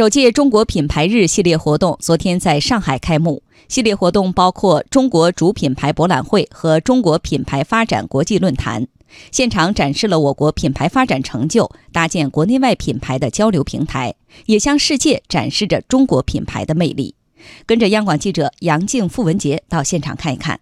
首届中国品牌日系列活动昨天在上海开幕。系列活动包括中国主品牌博览会和中国品牌发展国际论坛，现场展示了我国品牌发展成就，搭建国内外品牌的交流平台，也向世界展示着中国品牌的魅力。跟着央广记者杨静、付文杰到现场看一看。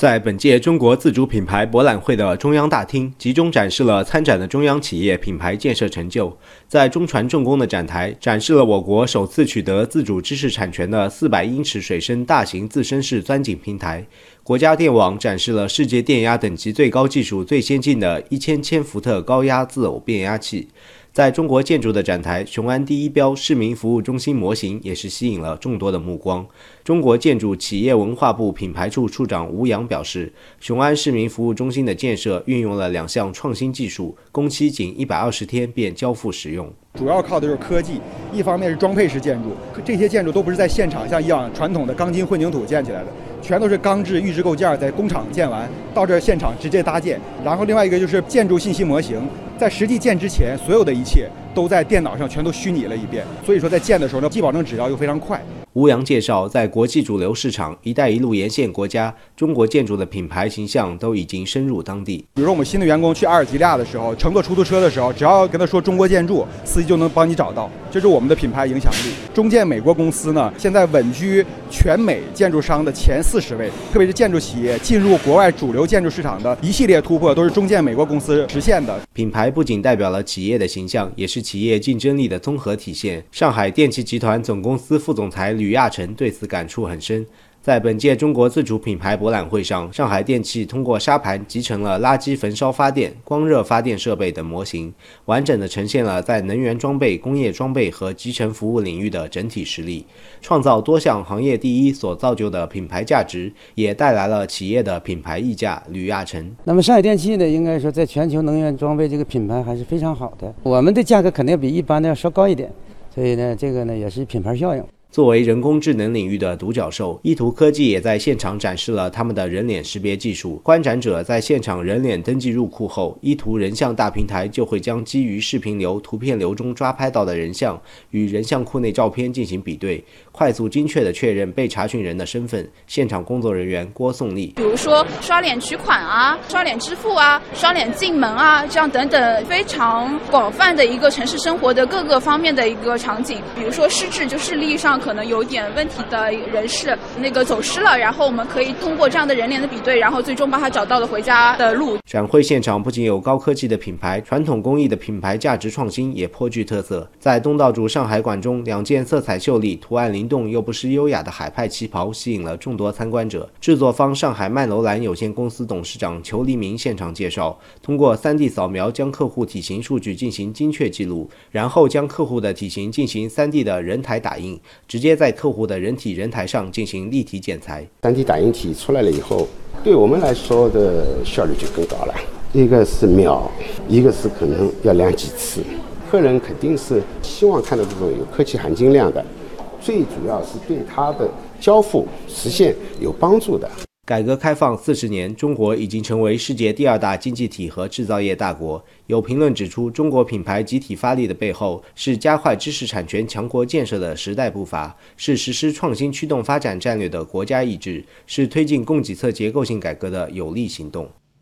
在本届中国自主品牌博览会的中央大厅，集中展示了参展的中央企业品牌建设成就。在中船重工的展台，展示了我国首次取得自主知识产权的四百英尺水深大型自身式钻井平台。国家电网展示了世界电压等级最高技术、最先进的一千千伏特高压自偶变压器。在中国建筑的展台，雄安第一标市民服务中心模型也是吸引了众多的目光。中国建筑企业文化部品牌处处长吴阳表示，雄安市民服务中心的建设运用了两项创新技术，工期仅一百二十天便交付使用。主要靠的就是科技，一方面是装配式建筑，这些建筑都不是在现场像以往传统的钢筋混凝土建起来的，全都是钢制预制构件在工厂建完，到这现场直接搭建。然后另外一个就是建筑信息模型。在实际建之前，所有的一切都在电脑上全都虚拟了一遍，所以说在建的时候呢，既保证质量又非常快。吴阳介绍，在国际主流市场、“一带一路”沿线国家，中国建筑的品牌形象都已经深入当地。比如说，我们新的员工去阿尔及利亚的时候，乘坐出租车的时候，只要跟他说“中国建筑”，司机就能帮你找到。这是我们的品牌影响力。中建美国公司呢，现在稳居全美建筑商的前四十位，特别是建筑企业进入国外主流建筑市场的一系列突破，都是中建美国公司实现的。品牌不仅代表了企业的形象，也是企业竞争力的综合体现。上海电气集团总公司副总裁吕亚成对此感触很深。在本届中国自主品牌博览会上，上海电气通过沙盘集成了垃圾焚烧发电、光热发电设备等模型，完整的呈现了在能源装备、工业装备和集成服务领域的整体实力，创造多项行业第一所造就的品牌价值，也带来了企业的品牌溢价。吕亚成，那么上海电气呢，应该说在全球能源装备这个品牌还是非常好的，我们的价格肯定比一般的要稍高一点，所以呢，这个呢也是品牌效应。作为人工智能领域的独角兽，依图科技也在现场展示了他们的人脸识别技术。观展者在现场人脸登记入库后，依图人像大平台就会将基于视频流、图片流中抓拍到的人像与人像库内照片进行比对，快速精确地确认被查询人的身份。现场工作人员郭颂丽，比如说刷脸取款啊、刷脸支付啊、刷脸进门啊，这样等等非常广泛的一个城市生活的各个方面的一个场景。比如说失智，就视力上。可能有点问题的人士，那个走失了，然后我们可以通过这样的人脸的比对，然后最终帮他找到了回家的路。展会现场不仅有高科技的品牌，传统工艺的品牌价值创新也颇具特色。在东道主上海馆中，两件色彩秀丽、图案灵动又不失优雅的海派旗袍吸引了众多参观者。制作方上海曼楼兰有限公司董事长裘黎明现场介绍，通过 3D 扫描将客户体型数据进行精确记录，然后将客户的体型进行 3D 的人台打印。直接在客户的人体人台上进行立体剪裁三 D 打印体出来了以后，对我们来说的效率就更高了。一个是秒，一个是可能要量几次。客人肯定是希望看到这种有科技含金量的，最主要是对他的交付实现有帮助的。改革开放四十年，中国已经成为世界第二大经济体和制造业大国。有评论指出，中国品牌集体发力的背后，是加快知识产权强国建设的时代步伐，是实施创新驱动发展战略的国家意志，是推进供给侧结构性改革的有力行动。